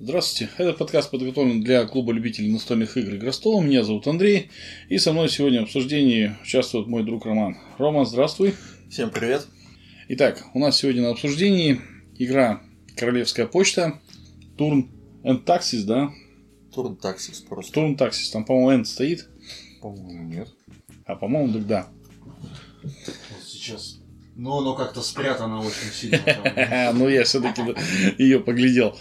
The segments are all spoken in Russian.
Здравствуйте, этот подкаст подготовлен для клуба любителей настольных игр «Игростол». Меня зовут Андрей, и со мной сегодня в обсуждении участвует мой друг Роман. Роман, здравствуй. Всем привет. Итак, у нас сегодня на обсуждении игра «Королевская почта», Турн and Taxis, да? Турн Таксис просто. Турн Taxis, там, по-моему, N стоит, По-моему, нет. а, по-моему, так да. Сейчас. Но оно как-то спрятано очень сильно. Ну, я все-таки ее поглядел.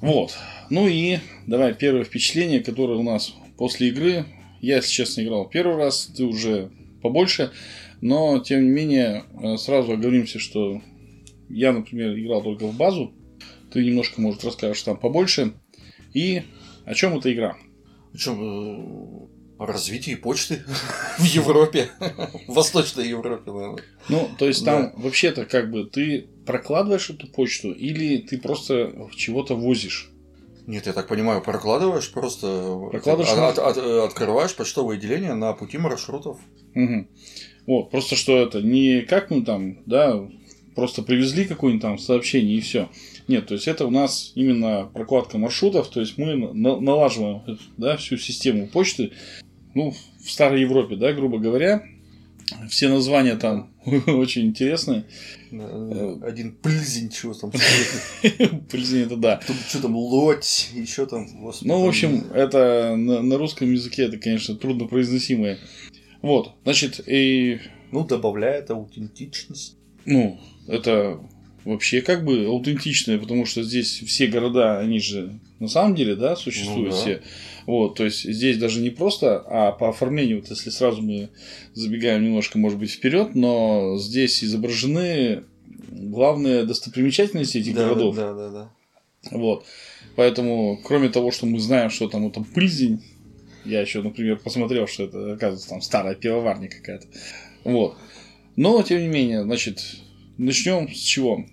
Вот. Ну и давай первое впечатление, которое у нас после игры. Я, если честно, играл первый раз, ты уже побольше. Но, тем не менее, э, сразу оговоримся, что я, например, играл только в базу. Ты немножко, может, расскажешь там побольше. И о чем эта игра? Причем о развитии почты в Европе. В Восточной Европе, наверное. Ну, то есть там вообще-то как бы ты прокладываешь эту почту или ты просто чего-то возишь? Нет, я так понимаю, прокладываешь просто... Прокладываешь от- от- от- Открываешь почтовые отделения на пути маршрутов. Мгм. Вот, просто что это не как мы там, да, просто привезли какое-нибудь там сообщение и все. Нет, то есть это у нас именно прокладка маршрутов, то есть мы на- налаживаем да, всю систему почты, ну, в старой Европе, да, грубо говоря. Все названия там очень интересные. Э, Один плизень, чего там. Блин, это да. Что там, лоть, еще там. Ну, в общем, это на, на русском языке это, конечно, труднопроизносимое. Вот, значит, и Ну, добавляет аутентичность. Ну, это вообще как бы аутентичное, потому что здесь все города, они же на самом деле, да, существуют Ну да. все. Вот, то есть здесь даже не просто, а по оформлению, вот если сразу мы забегаем немножко, может быть, вперед, но здесь изображены главные достопримечательности этих Да, городов. Да, да, да. Вот. Поэтому, кроме того, что мы знаем, что там, вот там пыльзень, я еще, например, посмотрел, что это, оказывается, там старая пивоварня какая-то. Вот. Но, тем не менее, значит, начнем с чего?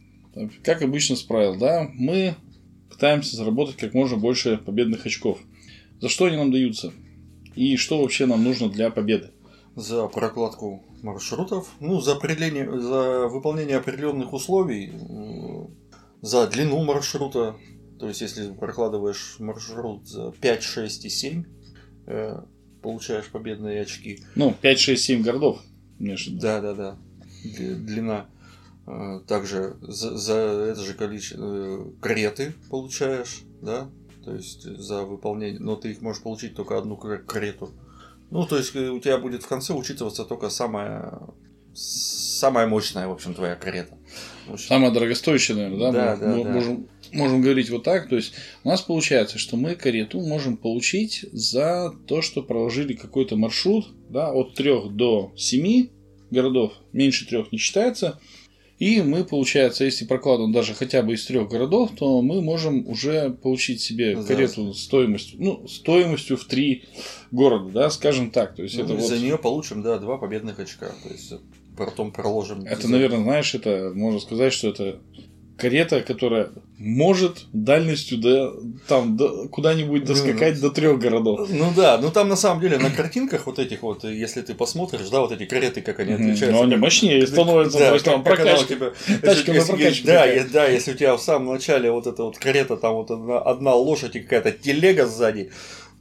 Как обычно с правил, да, мы пытаемся заработать как можно больше победных очков. За что они нам даются? И что вообще нам нужно для победы? за прокладку маршрутов, ну, за, определение, за выполнение определенных условий, м, за длину маршрута. То есть, если прокладываешь маршрут за 5, 6 и 7, э, получаешь победные очки. Ну, 5, 6, 7 городов. виду. Да, да, да. Длина. Э, Также за, за это же количество э, кареты получаешь, да? То есть за выполнение, но ты их можешь получить только одну карету. Ну, то есть э, у тебя будет в конце учитываться только самая самая мощная, в общем, твоя карета. Общем, Самое дорогостоящее, наверное, да? Да, мы, да, мы да. Можем, можем говорить вот так. То есть у нас получается, что мы карету можем получить за то, что проложили какой-то маршрут да, от 3 до 7 городов. Меньше трех не считается. И мы, получается, если прокладываем даже хотя бы из трех городов, то мы можем уже получить себе карету стоимостью, ну, стоимостью в три города, да, скажем так. То есть ну, это вот... За нее получим, да, два победных очка. То есть э, потом проложим. Это, наверное, знаешь, это можно сказать, что это карета, которая может дальностью до, там, до, куда-нибудь Ну, доскакать до трех городов. Ну да, ну там на самом деле на картинках вот этих вот, если ты посмотришь, да, вот эти кареты, как они отличаются. Но они как- мощнее становятся, Да, то есть там прокачка. тебя- Тачка если- на если прокачку есть- Да, такая. и- да, если у тебя в самом начале вот эта вот карета, там вот одна, одна лошадь и какая-то телега сзади,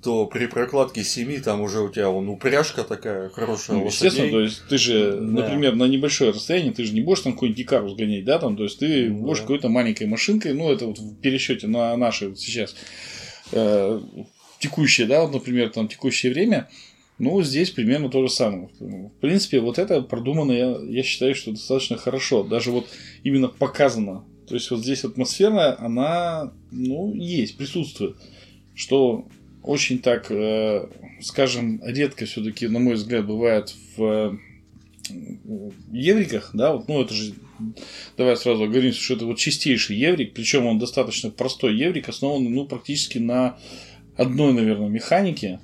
то при прокладке семи там уже у тебя вон упряжка такая хорошая. Ну, естественно, то есть ты же, Да. например, на небольшое расстояние, ты же не будешь там какой-нибудь гикару сгонять, да, там, то есть ты Ну, будешь да. какой-то маленькой машинкой, ну, это вот в пересчете на наши вот сейчас э, текущее, да, вот, например, там текущее время, ну, здесь примерно то же самое. В принципе, вот это продумано, я, я считаю, что достаточно хорошо. Даже вот именно показано. То есть, вот здесь атмосфера, она, ну, есть, присутствует. Что очень так, э, скажем, редко все-таки, на мой взгляд, бывает в э, евриках, да, вот, ну, это же, давай сразу оговоримся, что это вот чистейший еврик, причем он достаточно простой еврик, основанный, ну, практически на одной, наверное, механике,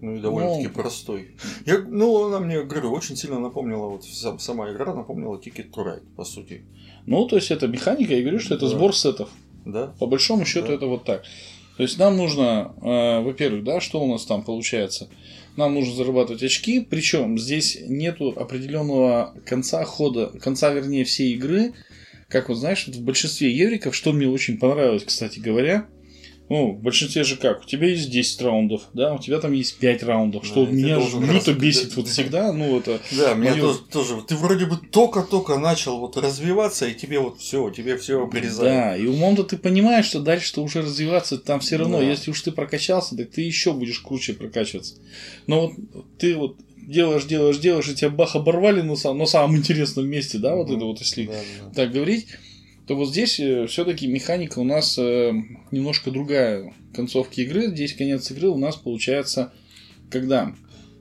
Ну и довольно-таки Ну. простой. Я, ну, она мне, говорю, очень сильно напомнила, вот сам- сама игра напомнила Ticket to Ride, по сути. Ну, то есть это механика, я говорю, что это Да. сбор сетов. Да? По большому счету Да. это вот так. То есть нам нужно, э, во-первых, да, что у нас там получается? Нам нужно зарабатывать очки, причем здесь нету определенного конца хода, конца, вернее, всей игры, как вот знаешь, в большинстве евриков, что мне очень понравилось, кстати говоря, ну, в большинстве же как, у тебя есть 10 раундов, да, у тебя там есть 5 раундов, Да, что меня люто бесит да, вот да. всегда, ну, это... Да, меня тоже, тоже. Ты вроде бы только-только начал вот развиваться, и тебе вот все, тебе все обрезают. Да, и умом-то ты понимаешь, что дальше-то уже развиваться там все равно, Да. если уж ты прокачался, так ты еще будешь круче прокачиваться. Но вот ты вот делаешь, делаешь, делаешь, и тебя бах оборвали на, сам- на самом интересном месте, да, вот Мгм. это вот если Да, да. так говорить, то вот здесь все-таки механика у нас э, немножко другая концовки игры. Здесь конец игры у нас получается, когда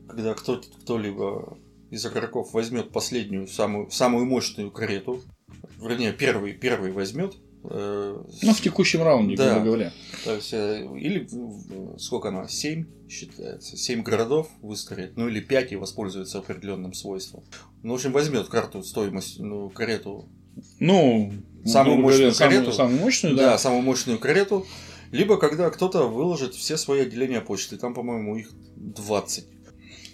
Когда кто, кто-либо из игроков возьмет последнюю, самую, самую мощную карету, вернее, первый, первый возьмет, э, ну, в текущем раунде, Да. грубо говоря. то есть, э, или сколько она, 7 считается, 7 городов выстроит, ну или 5 и воспользуется определенным свойством. Ну, в общем, возьмет карту стоимость, ну, карету Ну, Самую грубо говоря, мощную самую, карету? самую мощную, да. да. самую мощную карету, либо когда кто-то выложит все свои отделения почты. Там, по-моему, их 20.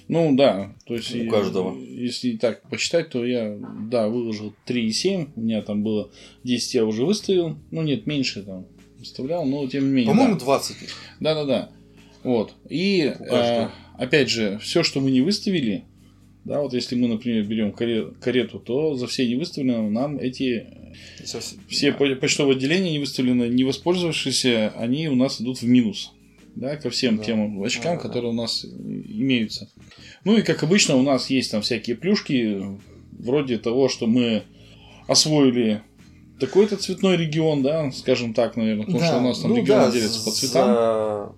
Ну да, то есть У и- каждого. Если так посчитать, то я, да, выложил 3,7, у меня там было 10 я уже выставил, ну нет, меньше там выставлял, но тем не менее. По-моему, да. 20. Да, да, да. Вот. И У каждого. э, опять же, все, что мы не выставили, да, вот если мы, например, берем каре- карету, то за все не выставленные нам эти Совсем- все по- почтовые отделения не выставлены, не воспользовавшиеся, они у нас идут в минус. Да, ко всем Да. тем очкам, Да, да. которые у нас имеются. Ну и как обычно, у нас есть там всякие плюшки, вроде того, что мы освоили такой-то цветной регион, да, скажем так, наверное, потому что у нас там ну регион да, делится по за цветам.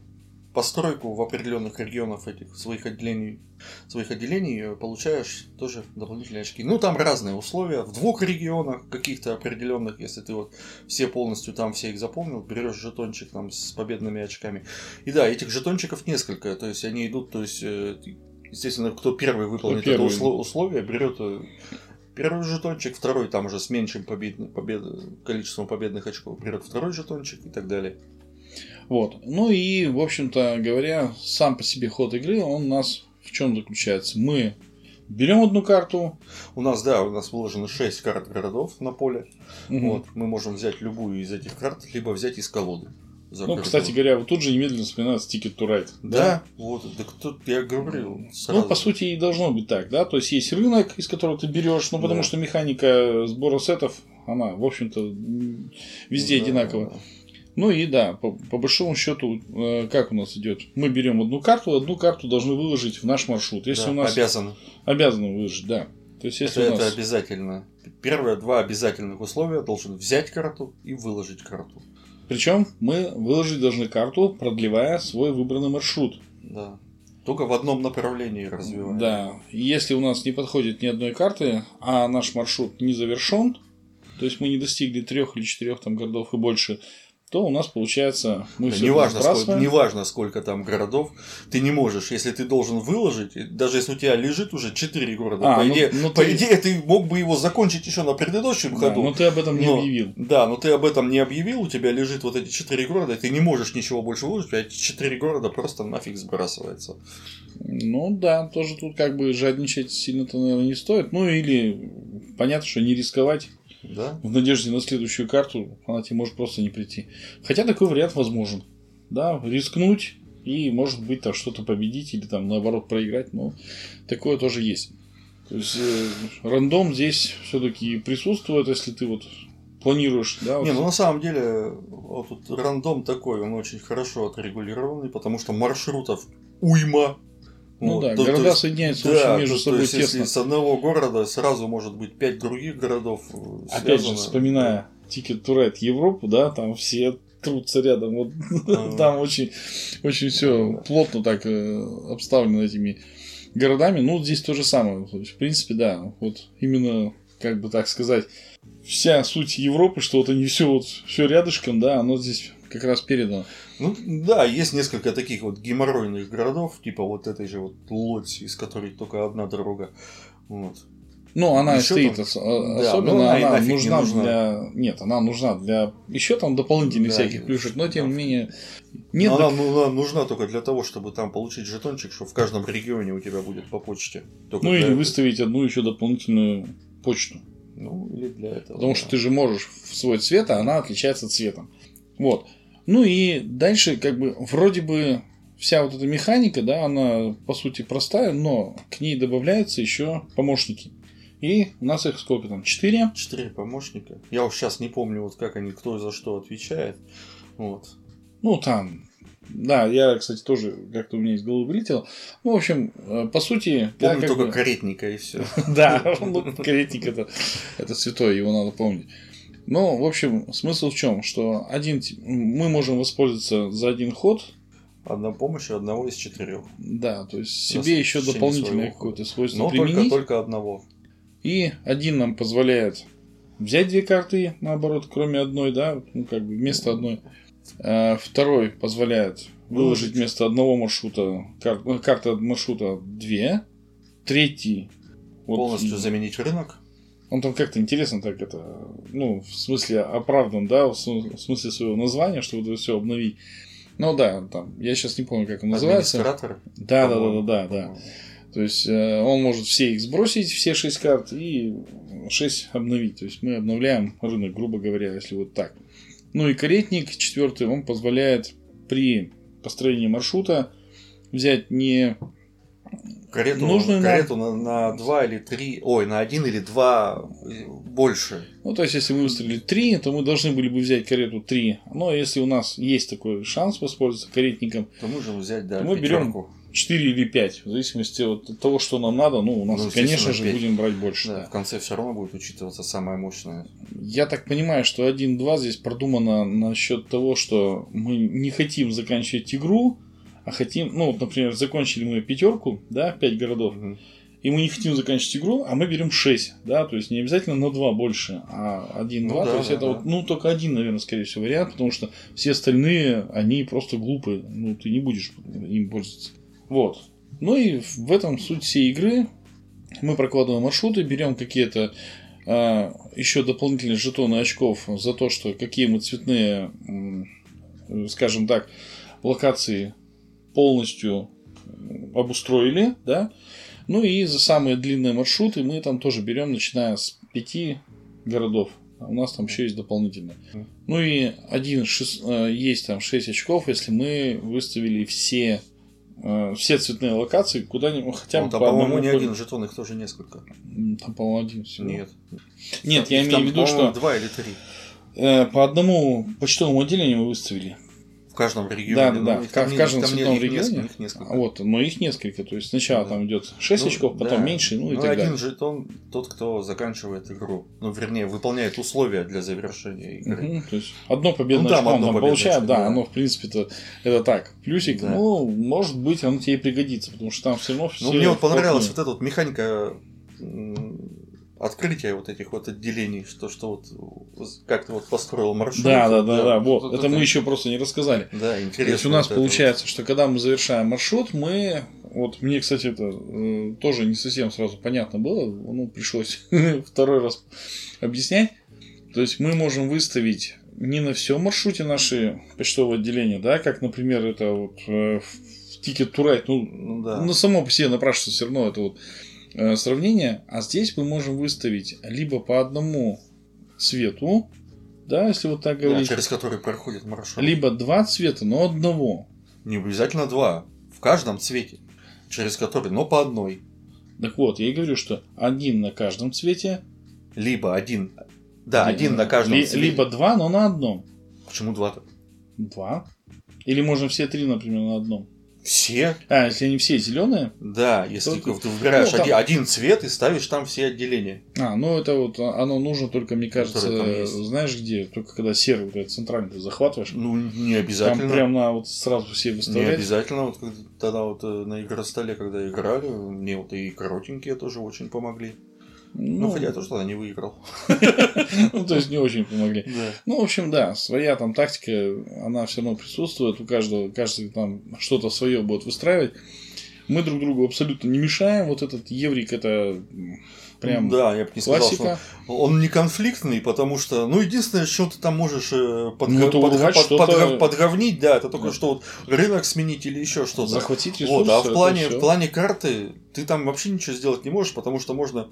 Постройку в определенных регионах этих своих отделений, своих отделений э, получаешь тоже дополнительные очки. Ну, там разные условия. В двух регионах каких-то определенных, если ты вот все полностью там все их заполнил, берешь жетончик там с победными очками. И да, этих жетончиков несколько. То есть они идут, то есть, э, естественно, кто первый выполнит первый. это усло- условие, берет э, Первый жетончик, второй там уже с меньшим побед... побед... количеством победных очков берет второй жетончик и так далее. Вот. Ну и, в общем-то говоря, сам по себе ход игры, он у нас в чем заключается? Мы берем одну карту, У нас, да, у нас выложено 6 карт городов на поле. мгм, Вот, мы можем взять любую из этих карт, либо взять из колоды. за Ну, городов. кстати говоря, вот тут же немедленно вспоминается Ticket to Ride. Да, вот, так тут я говорил сразу. Ну, по сути, и должно быть так, да. То есть есть рынок, из которого ты берешь, ну, потому Да. что механика сбора сетов, она, в общем-то, везде Да, одинакова. да. Ну и да, по, по большому счету, э, как у нас идет? Мы берем одну карту, одну карту должны выложить в наш маршрут. Если Да, у нас обязаны. обязаны выложить, да. То есть, если это, у это нас обязательно. Первые два обязательных условия должен взять карту и выложить карту. Причем мы выложить должны карту, продлевая свой выбранный маршрут. Да. Только в одном направлении развиваем. Да. Если у нас не подходит ни одной карты, а наш маршрут не завершен, то есть мы не достигли трех или четырех там городов и больше, то у нас получается мы Да, всё неважно, сколько, неважно, сколько там городов, ты не можешь, если ты должен выложить, даже если у тебя лежит уже 4 города, А, по, ну- идее, ну по ты- идее, ты мог бы его закончить еще на предыдущем Да, ходу. но ты об этом не Но- объявил. Да, но ты об этом не объявил, у тебя лежит вот эти 4 города, и ты не можешь ничего больше выложить, у тебя эти 4 города просто нафиг сбрасывается. Ну да, тоже тут как бы жадничать сильно-то, наверное, не стоит. Ну или понятно, что не рисковать Да? в надежде на следующую карту, она тебе может просто не прийти. Хотя такой вариант возможен. Да, рискнуть и, может быть, там что-то победить или там наоборот проиграть, но такое тоже есть. То есть э, рандом здесь все-таки присутствует, если ты вот планируешь, да, вот Не, ну на самом деле, вот тут рандом такой, он очень хорошо отрегулированный, потому что маршрутов уйма. Ну Вот, да, то- то города есть- соединяются Да, очень между то- то собой есть, тесно. если с одного города сразу может быть пять других городов э, Опять же, связано. вспоминая Ticket to Ride Европу, да, там все трутся рядом. Вот Ага. там очень, очень все Да. плотно так э, обставлено этими городами. Ну, здесь то же самое. То в принципе, да, вот именно, как бы так сказать, вся суть Европы, что вот они все вот все рядышком, да, оно здесь как раз передано. Ну да, есть несколько таких вот геморройных городов, типа вот этой же вот Лодзи, из которой только одна дорога. Вот. Ну, она Ещё стоит там- а- да, особенно, ну, она она нужна, нужна. для... Нет, она нужна для... Еще там дополнительных Да, всяких плюшек, но тем не да. менее... Нет, Но так- она, ну, она нужна только для того, чтобы там получить жетончик, что в каждом регионе у тебя будет по почте. Только Ну или этого. выставить одну еще дополнительную почту. Ну, или для этого. Потому да. что ты же можешь в свой цвет, а она отличается цветом. Вот. Ну и дальше, как бы, вроде бы вся вот эта механика, да, она по сути простая, но к ней добавляются еще помощники. И у нас их сколько там? Четыре? Четыре помощника. Я уж сейчас не помню, вот как они, кто за что отвечает. Вот. Ну, там. Да, я, кстати, тоже как-то у меня из головы вылетел. Ну, в общем, э, по сути... да, Помню как только бы- каретника и все. Да, ну, каретник это, это святой, его надо помнить. Ну, в общем, смысл в чем? Что один, мы можем воспользоваться за один ход, Одна помощь одного из четырех. да, то есть себе еще дополнительное какое-то свойство Но только, применить. только одного. И один нам позволяет взять две карты, наоборот, кроме одной, да, ну, как бы вместо одной. А второй позволяет выложить вместо одного маршрута кар- ну, карты маршрута две. Третий вот, Полностью заменить рынок. Он там как-то интересно так это, ну, в смысле оправдан, да, в см- в смысле своего названия, что вот это все обновить. Ну да, там, я сейчас не помню, как он называется. Администратор. Да, да, да, да, да, да. То есть э, он может все их сбросить, все шесть карт, и 6 обновить. То есть мы обновляем рынок, грубо говоря, если вот так. Ну и каретник четвертый, он позволяет при построении маршрута взять не Карету, Нужную нам- карету на, на два или три, ой, на один или два э, больше. Ну, то есть, если мы выстрелили 3, то мы должны были бы взять карету 3. Но если у нас есть такой шанс воспользоваться каретником, То можем взять, да, Мы берем пятерку. 4 или 5, в зависимости от того, что нам надо. Ну, у нас, Ну, конечно же, пять. будем брать больше. Да, да. в конце все равно будет учитываться самая мощная. Я так понимаю, что 1-2 здесь продумано насчет того, что мы не хотим заканчивать игру, а хотим, ну, вот, например, закончили мы пятерку, да, 5 городов, Мгм. и мы не хотим заканчивать игру, а мы берем 6, да, то есть не обязательно на 2 больше, а 1-2, Ну да, то есть да, это да. вот, ну, только один, наверное, скорее всего, вариант, потому что все остальные, они просто глупые, ну, ты не будешь им пользоваться. Вот. Ну и в этом суть всей игры. Мы прокладываем маршруты, берем какие-то а, еще дополнительные жетоны очков за то, что какие мы цветные, скажем так, локации полностью обустроили, да. Ну и за самые длинные маршруты мы там тоже берем, начиная с пяти городов. А у нас там еще есть дополнительные. Ну и один шес- э, есть там 6 очков, если мы выставили все э, все цветные локации куда-нибудь хотя бы Ну, там, по по-моему, одному не полю. один жетон, их тоже несколько. Там, по-моему, один всего. Нет. Нет, я имею в виду, что два или три. э, по одному почтовому отделению мы выставили. В каждом регионе. Да, да, Ну, да. их В там в каждом там цветном их несколько, регионе. их несколько. А Вот, но их несколько. То есть сначала Да. там идет 6 Ну, очков, потом да. меньше, ну и Ну, так один далее. жетон тот, кто заканчивает игру. Ну, вернее, выполняет условия для завершения игры. Мгм, то есть одно победное Ну, там очко он получает, да, да. оно в принципе-то это так. Плюсик, Да. ну, может быть, оно тебе и пригодится, потому что там все равно все Ну, мне вот понравилась вот эта вот механика м, открытия вот этих вот отделений, что, что вот как ты вот построил маршрут. Да, да, да, да, вот. Вот Это мы еще просто не рассказали. Да, интересно. То есть у нас вот это получается, что когда мы завершаем маршрут, мы вот мне, кстати, это э, тоже не совсем сразу понятно было, ну пришлось второй раз объяснять. То есть мы можем выставить не на всем маршруте наши почтовые отделения, да, как, например, это вот э, в Ticket to Ride, ну, вот. Да. ну, само по себе напрашивается все равно это вот э, сравнение. А здесь мы можем выставить либо по одному цвету, да, если вот так Да, говорить, через который проходит маршрут. либо два цвета, но одного. Не обязательно два. В каждом цвете. Через который, но по одной. Так вот, я и говорю, что один на каждом цвете. Либо один. Да, ли- один на каждом ли- цвете. Либо два, но на одном. Почему два-то? Два. Или можно все три, например, на одном. Все? А, если они все зеленые. Да, если Только- ты выбираешь ну, там- один, цвет и ставишь там все отделения. А, ну это вот оно нужно только, мне кажется, там знаешь где? Только когда серый вот этот центральный ты захватываешь. Ну, не Там обязательно. прям на вот сразу все Не выставлять. обязательно. Вот когда- тогда вот э, на игростоле, когда играли, мне вот и коротенькие тоже очень помогли. Ну, хотя я тоже тогда не выиграл. ну, то есть не очень помогли. Ну, в общем, да, своя там тактика, она все равно присутствует, у каждого, каждый там что-то свое будет выстраивать. Мы друг другу абсолютно не мешаем. Вот этот еврик это прям Да, я бы не сказал, классика. что он не конфликтный, потому что, ну, единственное, что ты там можешь э, подга- Ну, урвать под- что-то- подга- подговнить, да, это только Да. что вот рынок сменить или еще что-то. Захватить ресурсы. Вот, а в плане, в плане карты ты там вообще ничего сделать не можешь, потому что можно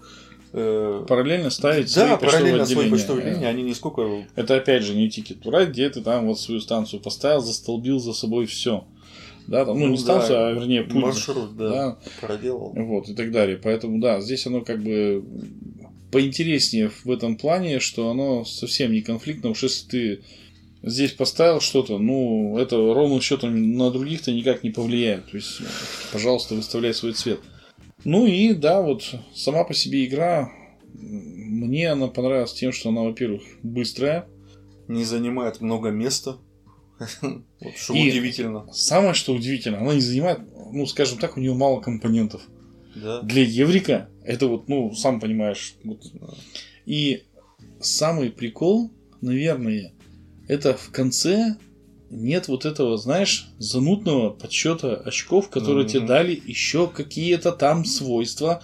Параллельно ставить да, свои параллельно почтовые Э, линии, они нисколько... Это опять же не to Ride, где ты там вот свою станцию поставил, застолбил за собой все. Да, там, ну, Ну не да, станцию, а вернее путь. маршрут, да, да, проделал. вот, и так далее. Поэтому, да, здесь оно как бы поинтереснее в этом плане, что оно совсем не конфликтно, уж если ты здесь поставил что-то, ну, это ровным счетом на других-то никак не повлияет. То есть, пожалуйста, выставляй свой цвет. Ну и да, вот сама по себе игра, мне она понравилась тем, что она, во-первых, быстрая. Не занимает много места. Вот что И- удивительно. Самое, что удивительно, она не занимает, ну, скажем так, у нее мало компонентов. Да. Для Еврика это вот, ну, сам понимаешь. вот. И самый прикол, наверное, это в конце нет вот этого, знаешь, занудного подсчета очков, которые Мгм. тебе дали еще какие-то там свойства,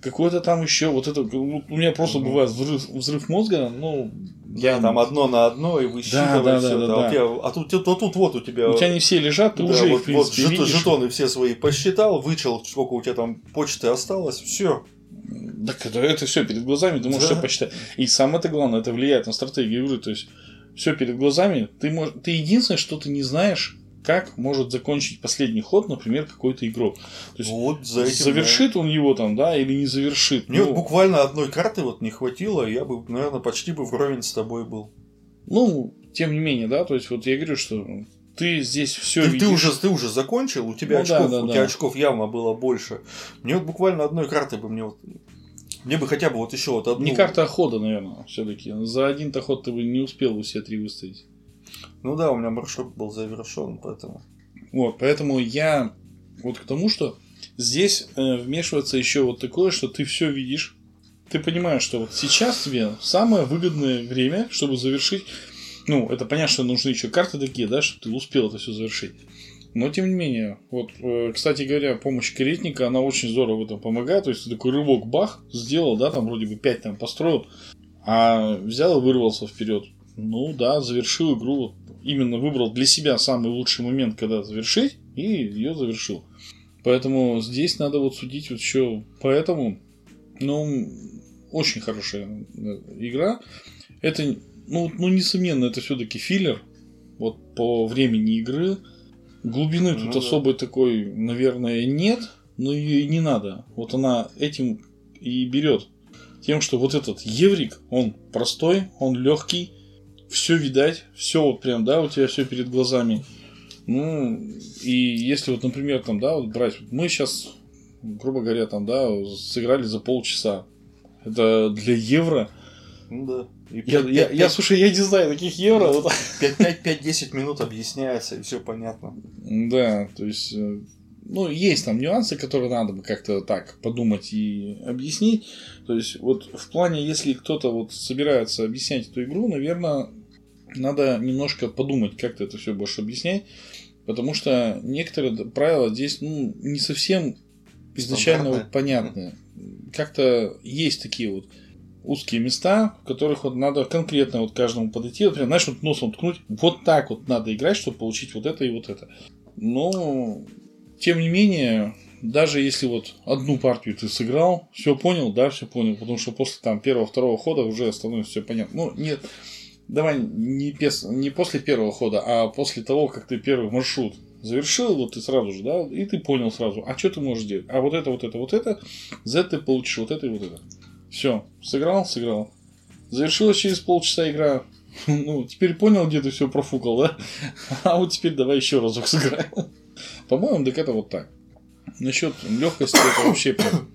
какое-то там еще вот это. У меня просто Мгм. бывает взрыв, взрыв мозга, ну, Я там одно на одно и высчитывай да, да, да, да, у да. тебя- а тут, тут, тут вот у тебя... у тебя не все лежат, ты да, уже их, вот, в принципе, вот видишь. жетоны все свои посчитал, вычел, сколько у тебя там почты осталось, все. Так это, это все перед глазами, ты можешь Да. все посчитать. И самое главное, это влияет на стратегию игры. То есть все перед глазами. Ты, мож... ты единственное, что ты не знаешь, как может закончить последний ход, например, какой-то игрок. То есть Вот за этим. завершит он его там, да, или не завершит. да. Мне Ну, вот буквально одной карты вот не хватило, я бы, наверное, почти бы вровень с тобой был. ну, тем не менее, да, то есть вот я говорю, что ты здесь все Ты, видишь. ты уже, ты уже закончил, у тебя Ну да, очков, да, у да. тебя очков явно было больше. Мне вот буквально одной карты бы мне вот. Мне бы хотя бы вот еще вот одну. Не карта хода, наверное, все-таки. За один-то ход ты бы не успел у себя три выставить. Ну да, у меня маршрут был завершен, поэтому. Вот, поэтому я вот к тому, что здесь э, вмешивается еще вот такое, что ты все видишь, ты понимаешь, что вот сейчас тебе самое выгодное время, чтобы завершить. Ну, это понятно, что нужны еще карты такие, да, чтобы ты успел это все завершить. Но тем не менее, вот, э, кстати говоря, помощь каретника, она очень здорово в этом помогает. То есть такой рывок бах сделал, да, там вроде бы 5 там построил, а взял и вырвался вперед. Ну да, завершил игру. Именно выбрал для себя самый лучший момент, когда завершить, и ее завершил. Поэтому здесь надо вот судить вот еще поэтому. Ну, очень хорошая э, игра. Это, ну, ну несомненно, это все-таки филлер. Вот по времени игры. Глубины Ну тут да. особой такой, наверное, нет, но ее и не надо. Вот она этим и берет. Тем, что вот этот еврик, он простой, он легкий, все видать, все вот прям, да, у тебя все перед глазами. Ну, и если вот, например, там, да, вот брать, вот мы сейчас, грубо говоря, там, да, сыграли за полчаса. Это для евро. Ну да. И Я, пять- я, пять- я, слушай, я не знаю таких евро. вот. 5-10 минут объясняется, и все понятно. Да, то есть, э, ну, есть там нюансы, которые надо бы как-то так подумать и объяснить. То есть, вот в плане, если кто-то вот собирается объяснять эту игру, наверное, надо немножко подумать, как ты это все будешь объяснять. Потому что некоторые правила здесь, ну, не совсем изначально вот понятны. Как-то есть такие вот узкие места, в которых вот надо конкретно вот каждому подойти, прям, знаешь, вот носом ткнуть, вот так вот надо играть, чтобы получить вот это и вот это. Но, тем не менее, даже если вот одну партию ты сыграл, все понял, да, все понял, потому что после там первого-второго хода уже становится все понятно. Ну, нет, давай не, пес- не после первого хода, а после того, как ты первый маршрут завершил, вот ты сразу же, да, и ты понял сразу, а что ты можешь делать? А вот это, вот это, вот это, за это ты получишь вот это и вот это. Все, сыграл, сыграл. Завершилась через полчаса игра. Ну, теперь понял, где ты все профукал, да? А вот теперь давай еще разок сыграем. По-моему, так это вот так. Насчет легкости это вообще прям.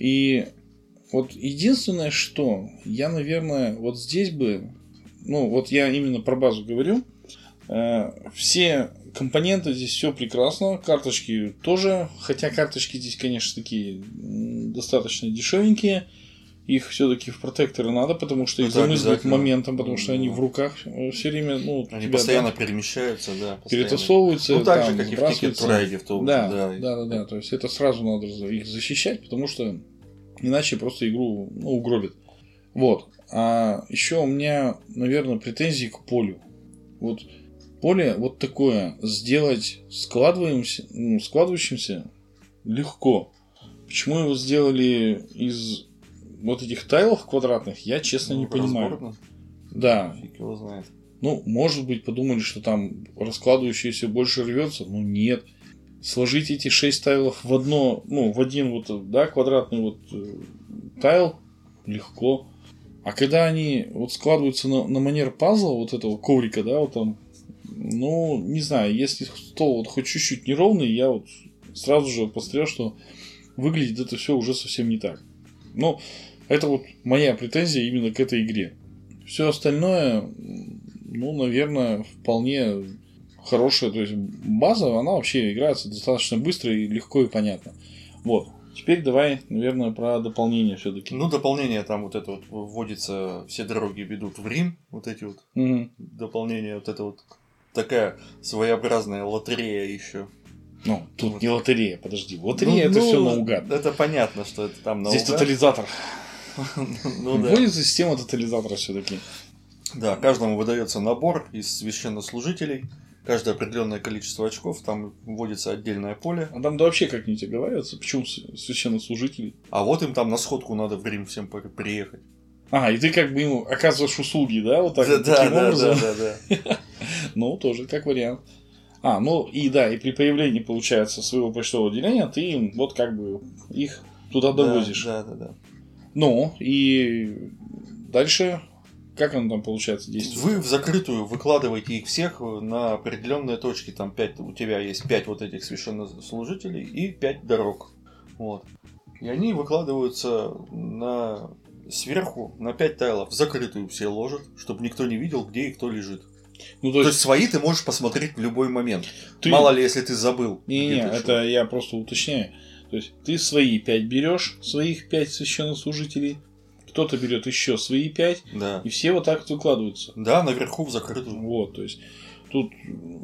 И вот единственное, что я, наверное, вот здесь бы, ну, вот я именно про базу говорю, э, все компоненты здесь все прекрасно, карточки тоже, хотя карточки здесь, конечно, такие достаточно дешевенькие, их все-таки в протекторы надо, потому что их Это замызгать обязательно. моментом, потому что они в руках все время, ну, Они тебя, постоянно да, перемещаются, да. постоянно. перетасовываются, Ну, так же, там, как и в. Ticket в том Да, да. да, да, да. То есть это сразу надо их защищать, потому что иначе просто игру ну, угробит. Вот. А еще у меня, наверное, претензии к полю. Вот поле вот такое сделать складываемся, ну, складывающимся легко. Почему его сделали из вот этих тайлов квадратных я, честно, Ну, не понимаю. разборно. Да, Фиг его знает. ну, может быть, подумали, что там раскладывающееся больше рвется, но нет. Сложить эти шесть тайлов в одно, ну, в один вот, да, квадратный вот э, тайл легко. А когда они вот складываются на, на манер пазла, вот этого коврика, да, вот там, ну, не знаю, если стол вот хоть чуть-чуть неровный, я вот сразу же посмотрел, что выглядит это все уже совсем не так. Но это вот моя претензия именно к этой игре. Все остальное, ну, наверное, вполне хорошая. То есть база, она вообще играется достаточно быстро и легко и понятно. Вот. Теперь давай, наверное, про дополнение все-таки. Ну, дополнение там вот это вот вводится, все дороги ведут в Рим, вот эти вот дополнения, вот это вот такая своеобразная лотерея еще. Ну, тут не лотерея, подожди. Лотерея это все наугад. Это понятно, что это там Здесь наугад. тотализатор. Ну да. Вводится система тотализатора все-таки. Да, каждому выдается набор из священнослужителей. Каждое определенное количество очков, там вводится отдельное поле. А там да вообще как-нибудь оговаривается, почему с- священнослужители. А вот им там на сходку надо в Рим всем при- приехать. А, и ты как бы ему оказываешь услуги, да, вот так, вот да, таким да, образом. да, да, да. Ну, тоже как вариант. А, ну и да, и при появлении, получается, своего почтового отделения ты им вот как бы их туда довозишь. Да, да, да. Ну, и дальше, как оно там получается действует? Вы в закрытую выкладываете их всех на определенные точки. Там 5, у тебя есть 5 вот этих священнослужителей и 5 дорог. Вот. И они выкладываются на сверху на 5 тайлов. В закрытую все ложат, чтобы никто не видел, где и кто лежит. Ну, То, есть свои ты можешь посмотреть в любой момент. ты- Мало ли, если ты забыл. Где ты это я просто уточняю. То есть ты свои пять берешь, своих пять священнослужителей, кто-то берет еще свои пять. Да. и все вот так вот выкладываются. Да, наверху в закрытую. Вот, то есть тут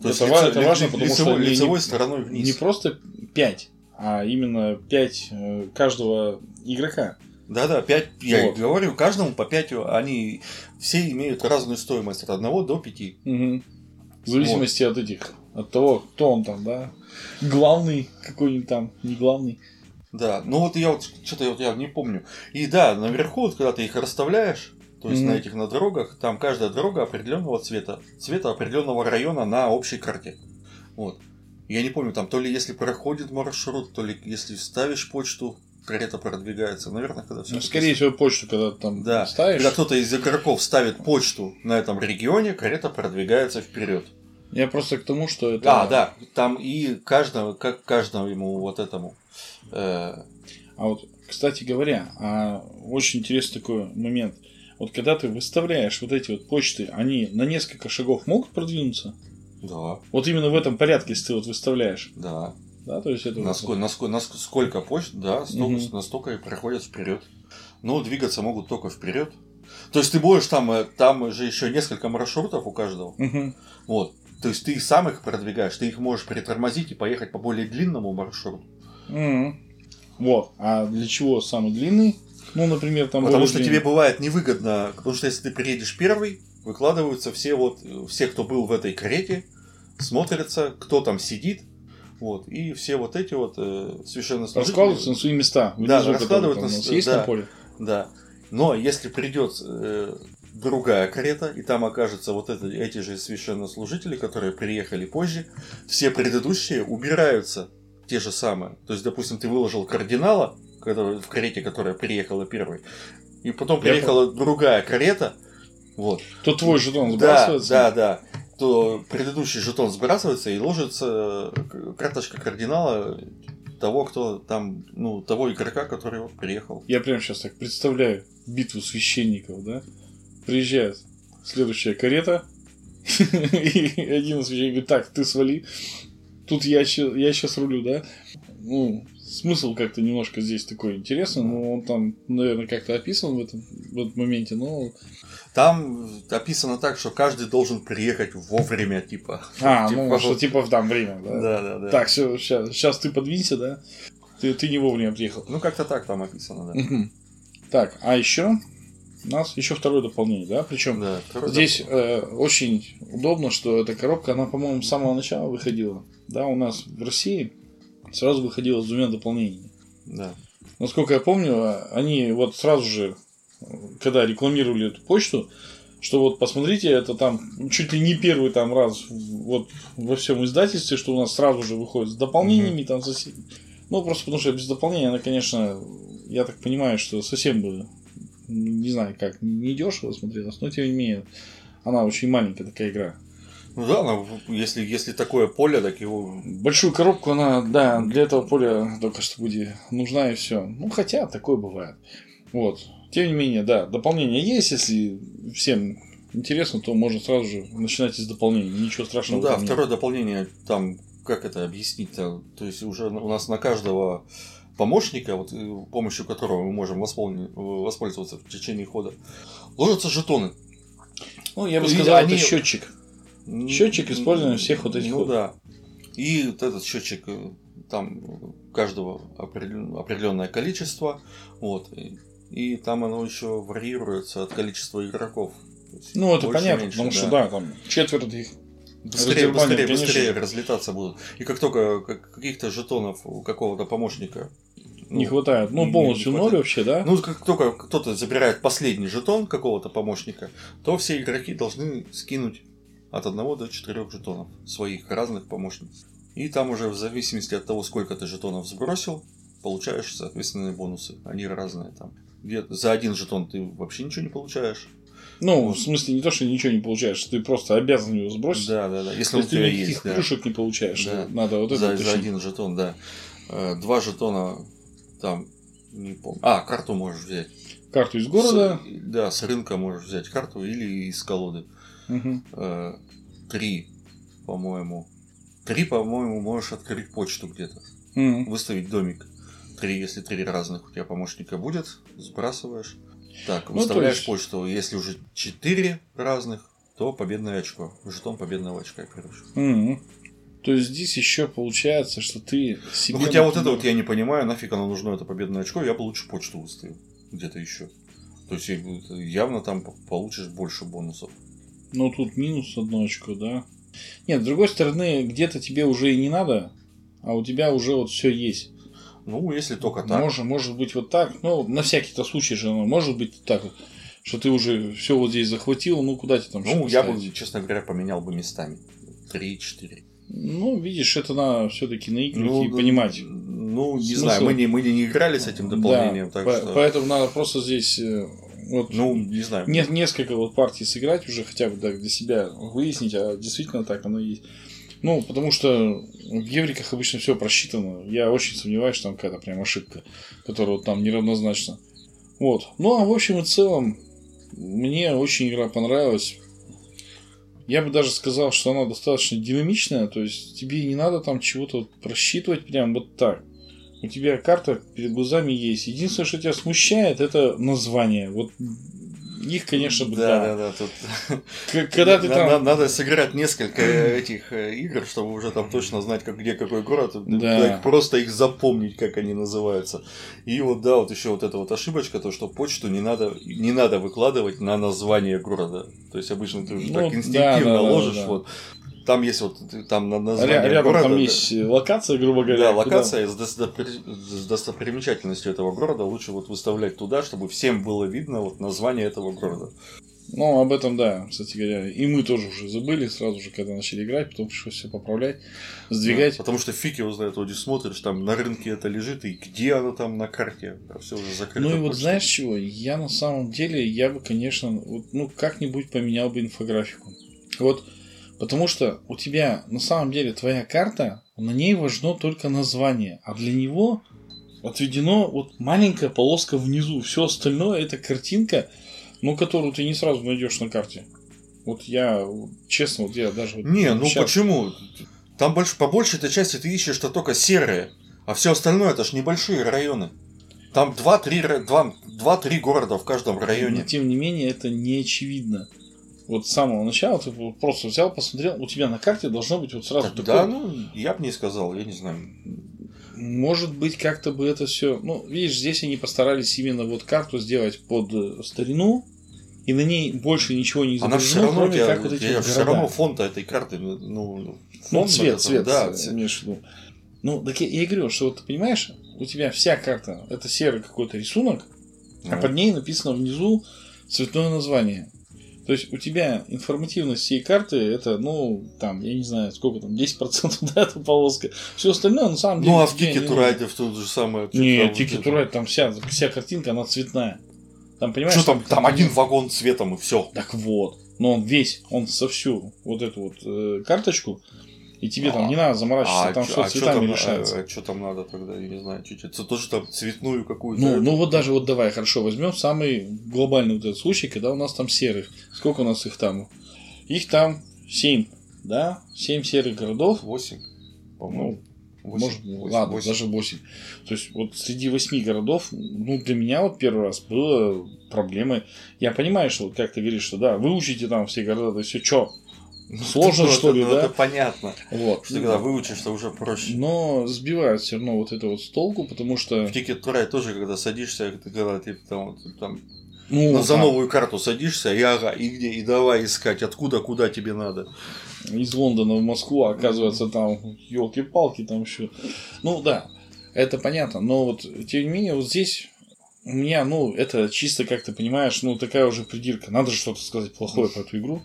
То есть это, лице- ва- это важно, ли- потому лицевой, что не- лицевой не, стороной вниз. не просто пять, а именно пять э, каждого игрока. Да-да, 5, я Вот. и говорю, каждому по 5, они все имеют разную стоимость от 1 до 5. Мгм. В зависимости от этих, от того, кто он там, да. Главный какой-нибудь там, не главный. Да, ну вот я вот что-то вот я не помню. И да, наверху, вот когда ты их расставляешь, то есть Мгм. на этих на дорогах, там каждая дорога определенного цвета, цвета определенного района на общей карте. Вот. Я не помню, там то ли если проходит маршрут, то ли если ставишь почту, карета продвигается. Наверное, когда все. Ну, скорее всего, почту, когда там Да. ставишь. Когда кто-то из игроков ставит почту на этом регионе, карета продвигается вперед. Я просто к тому, что это... Да, да, там и каждого, как каждому ему вот этому. э, А вот, кстати говоря, а, очень интересный такой момент. Вот когда ты выставляешь вот эти вот почты, они на несколько шагов могут продвинуться? да, Вот именно в этом порядке, если ты вот выставляешь. да. Да, то есть это... Насколько, насколько, сколько почт, да, столько, Мгм. настолько и проходят вперед. Но двигаться могут только вперед. То есть ты будешь там, э, там же еще несколько маршрутов у каждого. Мгм. Вот. То есть ты сам их продвигаешь, ты их можешь притормозить и поехать по более длинному маршруту. Мгм. Вот. А для чего самый длинный? Ну, например, там... Потому что длинный. тебе бывает невыгодно, потому что если ты приедешь первый, выкладываются все вот, э, все, кто был в этой карете, смотрятся, кто там сидит, вот, и все вот эти вот э, священнослужители... Раскладываются на свои места. Да, раскладывают на нас есть да. на поле. Да. Но если придет э, другая карета, и там окажутся вот это, эти же священнослужители, которые приехали позже, все предыдущие убираются те же самые. То есть, допустим, ты выложил кардинала, который, в карете, которая приехала первой, и потом Я приехала другая карета, вот. То твой жетон Да, сбрасывается. да, да. То предыдущий жетон сбрасывается и ложится э, карточка кардинала того, кто там, ну, того игрока, который вот приехал. Я прямо сейчас так представляю битву священников, да? Приезжает следующая карета, и один из священников говорит, так, ты свали, тут я, я сейчас рулю, да? Ну, смысл как-то немножко здесь такой интересный, но он там, наверное, как-то описан в этом, в этом моменте, но... Там описано так, что каждый должен приехать вовремя, типа. А, Типа, ну, что типа там время, да? Да, да, да. Так, все, сейчас, сейчас ты подвинься, да? Ты, ты не вовремя приехал. Ну, как-то так там описано, да. Так, а еще у нас еще второе дополнение, да? Причем Да, здесь э, очень удобно, что эта коробка, она, по-моему, с самого начала выходила. Да, у нас в России сразу выходила с двумя дополнениями. Да. насколько я помню, они вот сразу же, когда рекламировали эту почту, что вот посмотрите, это там чуть ли не первый там раз вот во всем издательстве, что у нас сразу же выходит с дополнениями, mm-hmm. там сосед... Ну, просто потому что без дополнения она, конечно, я так понимаю, что совсем бы, не знаю, как, не дешево смотрелась, но тем не менее, она очень маленькая такая игра. Ну да, но если, если такое поле, так его. Большую коробку она, да, для этого поля только что будет нужна и все. Ну, хотя такое бывает. Вот. Тем не менее, да, дополнение есть, если всем интересно, то можно сразу же начинать из дополнения. Ничего страшного. Ну да, второе дополнение, там, как это объяснить-то? То есть уже у нас на каждого помощника, вот, э, помощью которого мы можем воспользоваться в течение хода, ложатся жетоны. Ну, я бы сказал, они... это счетчик. Счетчик использования всех вот этих ну, вот. да. И вот этот счетчик э, там каждого определенное количество, вот, и, и там оно еще варьируется от количества игроков. Ну, это понятно, меньше, потому да. что да, там четверть их быстрее, быстрее, быстрее разлетаться будут. И как только каких-то жетонов у какого-то помощника ну, не хватает. Ну, полностью ноль вообще, да? Ну, как только кто-то забирает последний жетон какого-то помощника, то все игроки должны скинуть от 1 до 4 жетонов своих разных помощников. И там уже в зависимости от того, сколько ты жетонов сбросил, получаешь соответственные бонусы. Они разные там. Где за один жетон ты вообще ничего не получаешь. Ну, в смысле, не то, что ничего не получаешь, ты просто обязан его сбросить. Да, да, да. Если у тебя есть. Никаких да. плюшек не получаешь. Да. Надо вот за, это за один жетон, да. Э, два жетона там, не помню. А, карту можешь взять. Карту из города? С, да, с рынка можешь взять карту или из колоды. Угу. Три, по-моему. Три, по-моему, можешь открыть почту где-то. Угу. Выставить домик. Три, если три разных у тебя помощника будет, сбрасываешь. Так, ну, выставляешь есть... почту. Если уже четыре разных, то победное очко. Жетон победного очка, короче. Угу. То есть здесь еще получается, что ты себе. Ну хотя вот это вот я не понимаю, нафиг оно нужно это победное очко, я бы лучше почту выставил. Где-то еще. То есть явно там получишь больше бонусов. Ну тут минус одно очко, да. Нет, с другой стороны, где-то тебе уже и не надо, а у тебя уже вот все есть. Ну, если только так. Может, может быть вот так. Ну, на всякий-то случай же оно может быть так что ты уже все вот здесь захватил, ну куда тебе там Ну, я бы, честно говоря, поменял бы местами. Три-четыре. Ну, видишь, это надо все-таки наигрывать ну, и понимать. Ну, не смысл. знаю, мы не, мы не играли с этим дополнением, да, так по- что... Поэтому надо просто здесь э, вот ну, не знаю. Не, несколько вот партий сыграть уже хотя бы да, для себя выяснить, а действительно так оно и есть. Ну, потому что в Евриках обычно все просчитано. Я очень сомневаюсь, что там какая-то прям ошибка, которая вот там неравнозначна. Вот. Ну, а в общем и целом, мне очень игра понравилась. Я бы даже сказал, что она достаточно динамичная, то есть тебе не надо там чего-то просчитывать прям вот так. У тебя карта перед глазами есть. Единственное, что тебя смущает, это название. Вот их, конечно, бы, да. Да, да, тут... Когда ты там... Надо сыграть несколько этих э, игр, чтобы уже там точно знать, как, где какой город. Да. Просто их запомнить, как они называются. И вот, да, вот еще вот эта вот ошибочка, то, что почту не надо, не надо выкладывать на название города. То есть, обычно ты уже ну, так инстинктивно да, да, ложишь, да, да. вот там есть вот там на название Рядом города, там есть да. локация, грубо говоря. Да, локация с, достопри... с достопримечательностью этого города лучше вот выставлять туда, чтобы всем было видно вот название этого города. Ну, об этом, да, кстати говоря. И мы тоже уже забыли сразу же, когда начали играть, потом пришлось все поправлять, сдвигать. Да, потому что фиг его знает, вот смотришь, там на рынке это лежит, и где оно там на карте, все уже закрыто. Ну и вот знаешь чего, я на самом деле, я бы, конечно, вот, ну, как-нибудь поменял бы инфографику. Вот Потому что у тебя на самом деле твоя карта, на ней важно только название, а для него отведено вот маленькая полоска внизу. Все остальное это картинка, ну, которую ты не сразу найдешь на карте. Вот я, честно, вот я даже... Вот не, ну сейчас... почему? Там больше, по большей этой части ты ищешь что только серые, а все остальное это ж небольшие районы. Там 2-3 города в каждом районе. Но, тем не менее, это не очевидно вот с самого начала ты просто взял, посмотрел, у тебя на карте должно быть вот сразу так, такое... Да, ну, я бы не сказал, я не знаю. Может быть, как-то бы это все... Ну, видишь, здесь они постарались именно вот карту сделать под э, старину, и на ней больше ничего не изображено, Она все равно, кроме тебя, как вот эти я, все равно фон этой карты, ну... Ну, цвет, цвет, да, цвет. имеешь в виду. Ну, так я, я говорю, что вот ты понимаешь, у тебя вся карта это серый какой-то рисунок, а Ну. под ней написано внизу цветное название. То есть у тебя информативность всей карты это, ну, там, я не знаю, сколько там, 10% да, эта полоска. Все остальное на самом деле. Ну, а в не Турайте в то же самое. Не, там. Турайт, там вся, вся картинка, она цветная. Там, понимаешь? Что там? Там один вагон цветом и все. Так вот. Но он весь, он со всю вот эту вот э, карточку, и тебе там А, не надо заморачиваться, А, там все а цветами там, решается. что там надо тогда, я не знаю, чуть-чуть. Это тоже там цветную какую-то. Ну, ну вот даже вот давай, хорошо, возьмем самый глобальный вот этот случай, когда у нас там серых. Сколько у нас их там? Их там 7, да? 7 серых городов. Восемь, Ну, по-моему. Восемь, может, восемь, ладно, восемь. даже 8. То есть, вот среди 8 городов, ну, для меня вот первый раз было проблемой. Я понимаю, что, вот как ты говоришь, что да, выучите там все города, да все, что? Сложно, Ну, что это- ли, ну, да? Это понятно. Вот. Что когда выучишь, то уже проще. Но сбивает все равно вот это вот с толку, потому что... В Ticket to Ride тоже, когда садишься, когда ты там, вот, там Ну, на- за там новую карту садишься, и ага, и где, и давай искать, откуда, куда тебе надо. из Лондона в Москву, а оказывается, там елки-палки, там еще. Ну да, это понятно. Но вот, тем не менее, вот здесь у меня, ну, это чисто, как ты понимаешь, ну, такая уже придирка. Надо же что-то сказать плохое про эту игру.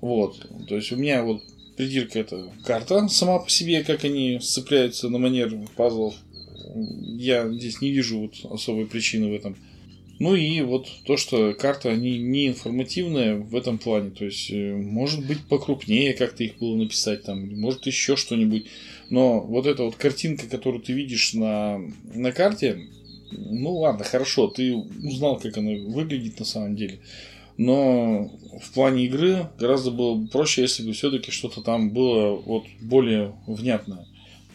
Вот. То есть у меня вот придирка это карта сама по себе, как они сцепляются на манер пазлов. Я здесь не вижу вот особой причины в этом. Ну и вот то, что карта они не информативная в этом плане. То есть, э, может быть, покрупнее как-то их было написать, там, может, еще что-нибудь. Но вот эта вот картинка, которую ты видишь на, на карте, ну ладно, хорошо, ты узнал, как она выглядит на самом деле. Но в плане игры гораздо было бы проще, если бы все-таки что-то там было вот более внятное.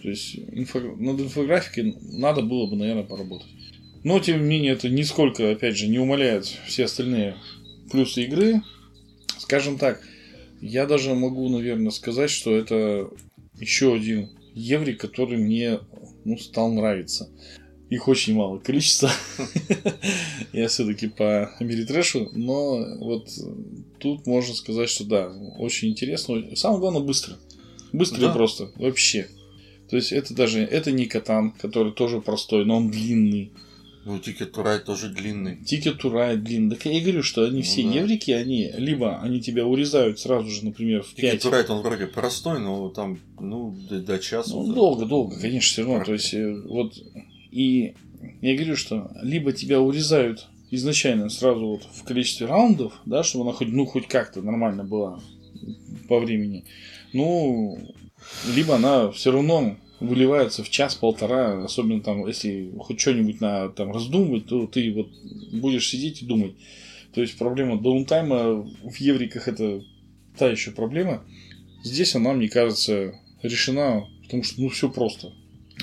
То есть инфо- над инфографикой надо было бы, наверное, поработать. Но, тем не менее, это нисколько, опять же, не умаляет все остальные плюсы игры. Скажем так, я даже могу, наверное, сказать, что это еще один еврей, который мне ну, стал нравиться. Их очень мало количество. Я все-таки по Америтрэшу, но вот тут можно сказать, что да, очень интересно. Самое главное, быстро. Быстро Да. и просто. Вообще. То есть это даже это не катан, который тоже простой, но он длинный. Ну, Ticket to Ride тоже длинный. Ticket to Ride длинный. Так я и говорю, что они Ну все да. еврики, они либо они тебя урезают сразу же, например, в Ticket 5. to Ride, он вроде простой, но там, ну, до, до часа. Ну, вот долго, долго, конечно, все равно. Правда. То есть, э, вот, и я говорю, что либо тебя урезают изначально сразу вот в количестве раундов, да, чтобы она хоть, ну, хоть как-то нормально была по времени. Ну, либо она все равно выливается в час-полтора, особенно там, если хоть что-нибудь на там раздумывать, то ты вот будешь сидеть и думать. То есть проблема даунтайма в евриках это та еще проблема. Здесь она, мне кажется, решена, потому что ну все просто.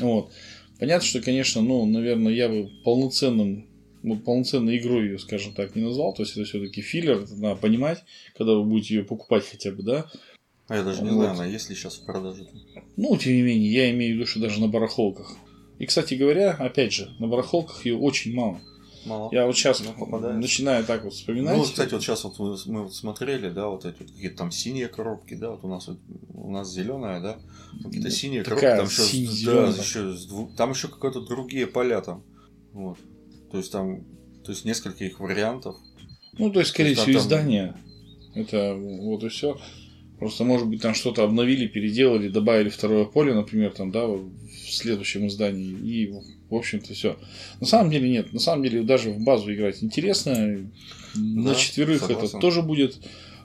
Вот. Понятно, что, конечно, ну, наверное, я бы полноценным, вот полноценной игрой ее, скажем так, не назвал. То есть это все-таки филлер, это надо понимать, когда вы будете ее покупать хотя бы, да. А я даже не Вот. знаю, она есть ли сейчас в продаже. Ну, тем не менее, я имею в виду, что даже на барахолках. И, кстати говоря, опять же, на барахолках ее очень мало. Мало. Я вот сейчас начинаю так вот вспоминать. Ну, вот, кстати, вот сейчас вот мы, мы вот смотрели, да, вот эти вот какие-то там синие коробки, да, вот у нас вот, у нас зеленая, да, какие-то синие Такая коробки, там еще, да, еще там еще какие-то другие поля там, вот, то есть там, то есть несколько их вариантов, Ну, то есть, скорее всего, там- издание. Это вот и все. Просто, может быть, там что-то обновили, переделали, добавили второе поле, например, там, да, в следующем издании. И, в общем-то, все. На самом деле нет. На самом деле даже в базу играть интересно. На Да, четверых это согласен. тоже будет.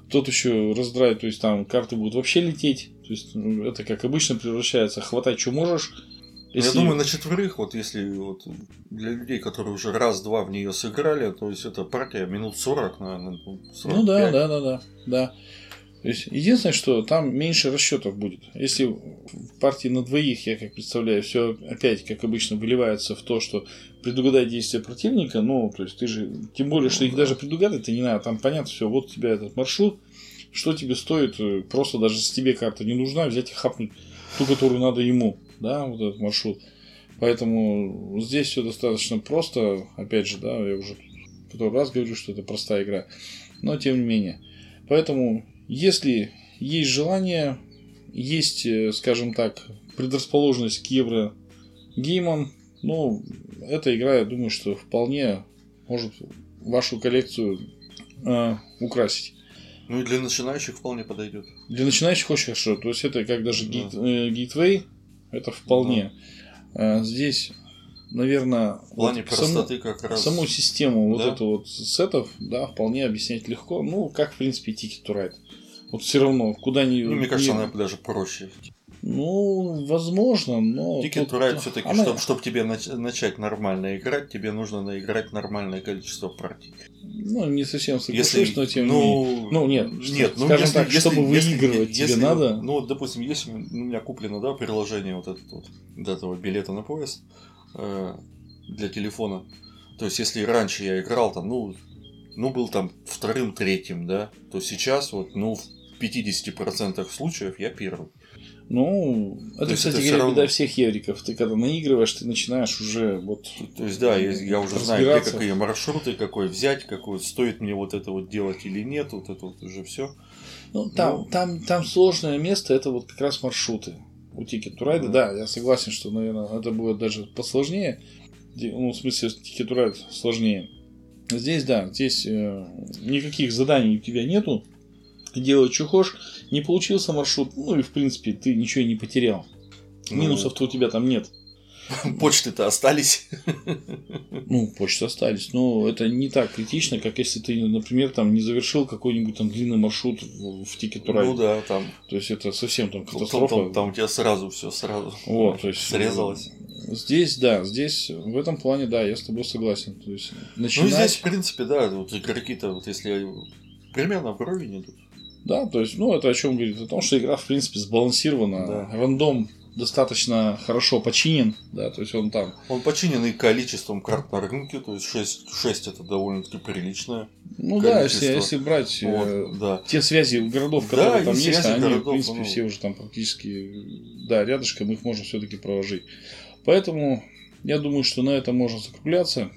Тот еще раздрай, то есть там карты будут вообще лететь. То есть ну, это как обычно превращается. Хватай, что можешь. Ну, Я думаю, на четверых, вот если вот для людей, которые уже раз-два в нее сыграли, то есть это партия минут 40, наверное, ну, 45. Ну да, да, да, да, да. То есть, единственное, что там меньше расчетов будет. Если в партии на двоих, я как представляю, все опять, как обычно, выливается в то, что предугадать действия противника, ну, то есть ты же, тем более, что их даже предугадать-то не надо, там понятно все, вот у тебя этот маршрут, что тебе стоит, э, просто даже если тебе карта не нужна, взять и хапнуть ту, которую надо ему, да, вот этот маршрут. Поэтому здесь все достаточно просто, опять же, да, я уже который раз говорю, что это простая игра, но тем не менее. Поэтому, если есть желание, есть, э, скажем так, предрасположенность к евро геймам, Ну, эта игра, я думаю, что вполне может вашу коллекцию э, украсить. Ну и для начинающих вполне подойдет. Для начинающих очень хорошо. То есть это как даже да. гейт, э, это вполне. Да. А, здесь, наверное, в плане вот простоты саму, как раз. Саму систему да? вот эту вот сетов, да, вполне объяснять легко. Ну, как в принципе Ticket to Ride. Вот все равно, куда ни. Ну, мне кажется, ни... она даже проще. Ну, возможно, но... Ticket to Ride все-таки, она... чтобы, чтобы тебе начать нормально играть, тебе нужно наиграть нормальное количество партий. Ну, не совсем соглашусь, если, но тем ну, не Ну, нет, нет ну, скажем если, так, если, чтобы если, выигрывать если, тебе надо... Ну, вот, допустим, если у меня куплено, да, приложение вот, этот вот, вот этого билета на поезд э, для телефона, то есть, если раньше я играл там, ну, ну, был там вторым, третьим, да, то сейчас вот, ну, в 50% случаев я первый. Ну, это, То кстати говоря, равно... беда всех евриков. Ты когда наигрываешь, ты начинаешь уже вот. То есть, да, я, я уже знаю, где какие маршруты, какой взять, какой стоит мне вот это вот делать или нет, вот это вот уже все. Ну, там, ну... там, там сложное место, это вот как раз маршруты. У Ticket to Ride, да. я согласен, что, наверное, это будет даже посложнее. Ну, в смысле, Ticket to Ride сложнее. Здесь, да, здесь э, никаких заданий у тебя нету делай, что хочешь, не получился маршрут, ну и в принципе ты ничего не потерял. Ну. Минусов-то у тебя там нет. Почты-то остались. Ну, почты остались. Но это не так критично, как если ты, например, там не завершил какой-нибудь там длинный маршрут в, в Ticket Ну да, там. То есть это совсем там катастрофа. Там, там, там у тебя сразу все сразу вот, то есть, срезалось. Здесь, да, здесь в этом плане, да, я с тобой согласен. То есть, начинать... Ну, здесь, в принципе, да, вот игроки-то, вот если примерно в уровень идут. Да, то есть, ну, это о чем говорит? О том, что игра, в принципе, сбалансирована. Да. Рандом достаточно хорошо починен, да, то есть он там. Он починен и количеством карт на рынке, то есть 6, 6 это довольно-таки приличное. Ну количество. да, если, если брать э, вот, да. те связи городов, которые да, там есть, они, городов, в принципе, ну... все уже там практически, да, рядышком их можно все-таки проложить. Поэтому я думаю, что на этом можно закругляться.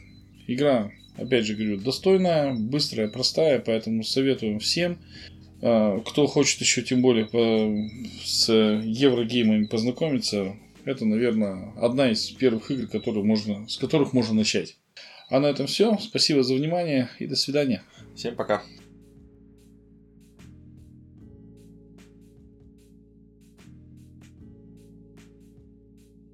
Игра, опять же говорю, достойная, быстрая, простая, поэтому советуем всем. А, кто хочет еще тем более с еврогеймами познакомиться, это, наверное, одна из первых игр, которые можно, с которых можно начать. А на этом все. Спасибо за внимание и до свидания. Всем пока.